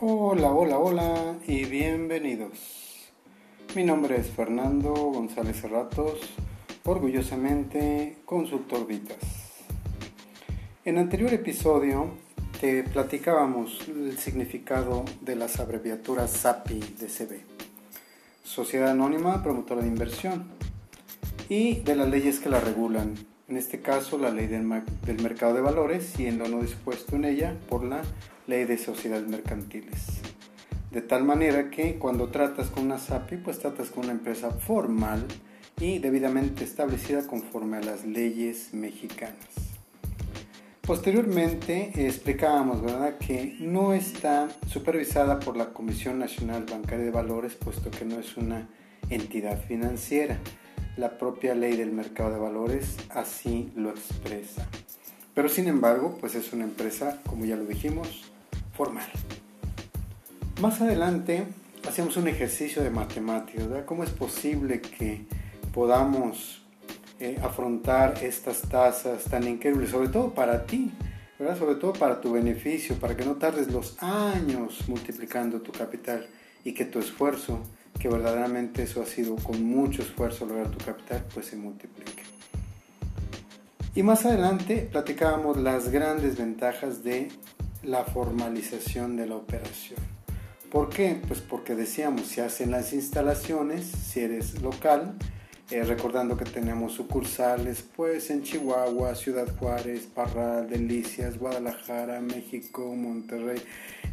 Hola, hola, hola y bienvenidos. Mi nombre es Fernando González Serratos, orgullosamente consultor Vitas. En anterior episodio te platicábamos el significado de las abreviaturas SAPI de CB, Sociedad Anónima Promotora de Inversión, y de las leyes que la regulan, en este caso la ley del, mercado de valores, siendo no dispuesto en ella por la ley de sociedades mercantiles. De tal manera que cuando tratas con una SAPI, pues tratas con una empresa formal y debidamente establecida conforme a las leyes mexicanas. Posteriormente explicábamos ¿verdad? que no está supervisada por la Comisión Nacional Bancaria de Valores, puesto que no es una entidad financiera la propia ley del mercado de valores así lo expresa. Pero sin embargo, pues es una empresa, como ya lo dijimos, formal. Más adelante hacemos un ejercicio de matemáticas, ¿verdad? ¿Cómo es posible que podamos eh, afrontar estas tasas tan increíbles, sobre todo para ti, ¿verdad? Sobre todo para tu beneficio, para que no tardes los años multiplicando tu capital y que tu esfuerzo que verdaderamente eso ha sido con mucho esfuerzo lograr tu capital, pues se multiplique. Y más adelante platicábamos las grandes ventajas de la formalización de la operación. ¿Por qué? Pues porque decíamos, se hacen las instalaciones, si eres local, eh, recordando que tenemos sucursales pues en Chihuahua, Ciudad Juárez, Parral, Delicias, Guadalajara, México, Monterrey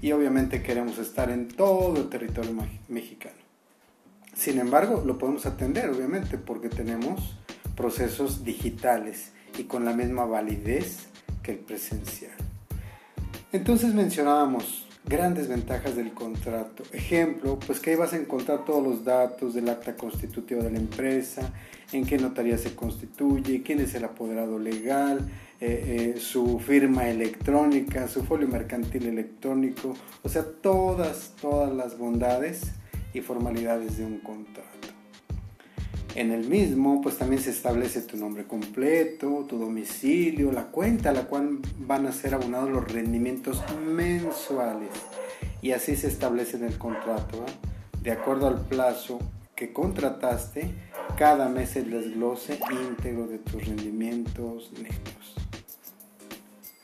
y obviamente queremos estar en todo el territorio mexicano. Sin embargo, lo podemos atender, obviamente, porque tenemos procesos digitales y con la misma validez que el presencial. Entonces mencionábamos grandes ventajas del contrato. Ejemplo, pues que ahí vas a encontrar todos los datos del acta constitutiva de la empresa, en qué notaría se constituye, quién es el apoderado legal, eh, eh, su firma electrónica, su folio mercantil electrónico, o sea, todas, todas las bondades y formalidades de un contrato. En el mismo, pues también se establece tu nombre completo, tu domicilio, la cuenta a la cual van a ser abonados los rendimientos mensuales. Y así se establece en el contrato. De acuerdo al plazo que contrataste, cada mes el desglose íntegro de tus rendimientos netos.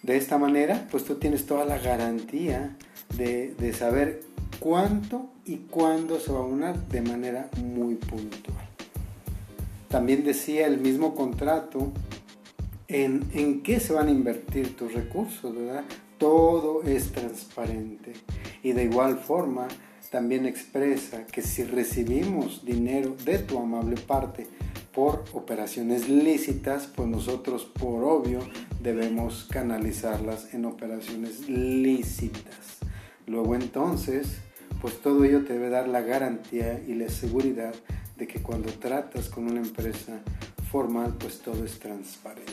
De esta manera, pues tú tienes toda la garantía de, de saber cuánto y cuándo se va a unar de manera muy puntual. También decía el mismo contrato en, en qué se van a invertir tus recursos, ¿verdad? Todo es transparente. Y de igual forma, también expresa que si recibimos dinero de tu amable parte por operaciones lícitas, pues nosotros por obvio debemos canalizarlas en operaciones lícitas. Luego entonces, pues todo ello te debe dar la garantía y la seguridad de que cuando tratas con una empresa formal, pues todo es transparente.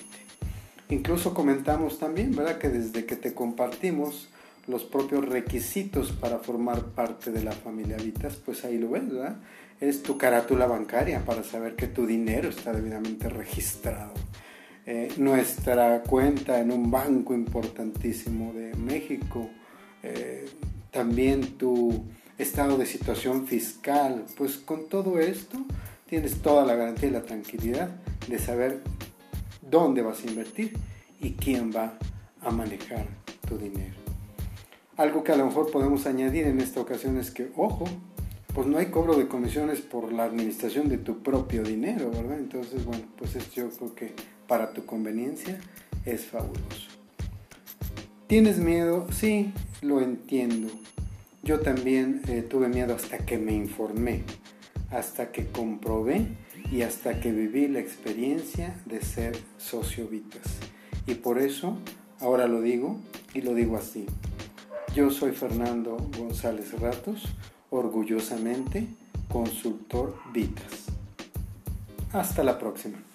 Incluso comentamos también, ¿verdad? Que desde que te compartimos los propios requisitos para formar parte de la familia Vitas, pues ahí lo ves, ¿verdad? Es tu carátula bancaria para saber que tu dinero está debidamente registrado. Eh, nuestra cuenta en un banco importantísimo de México, eh, también tu estado de situación fiscal. Pues con todo esto tienes toda la garantía y la tranquilidad de saber dónde vas a invertir y quién va a manejar tu dinero. Algo que a lo mejor podemos añadir en esta ocasión es que, ojo, pues no hay cobro de comisiones por la administración de tu propio dinero, ¿verdad? Entonces, bueno, pues esto yo creo que para tu conveniencia es fabuloso. ¿Tienes miedo? Sí, lo entiendo. Yo también eh, tuve miedo hasta que me informé, hasta que comprobé y hasta que viví la experiencia de ser socio Vitas. Y por eso ahora lo digo y lo digo así. Yo soy Fernando González Ratos, orgullosamente consultor Vitas. Hasta la próxima.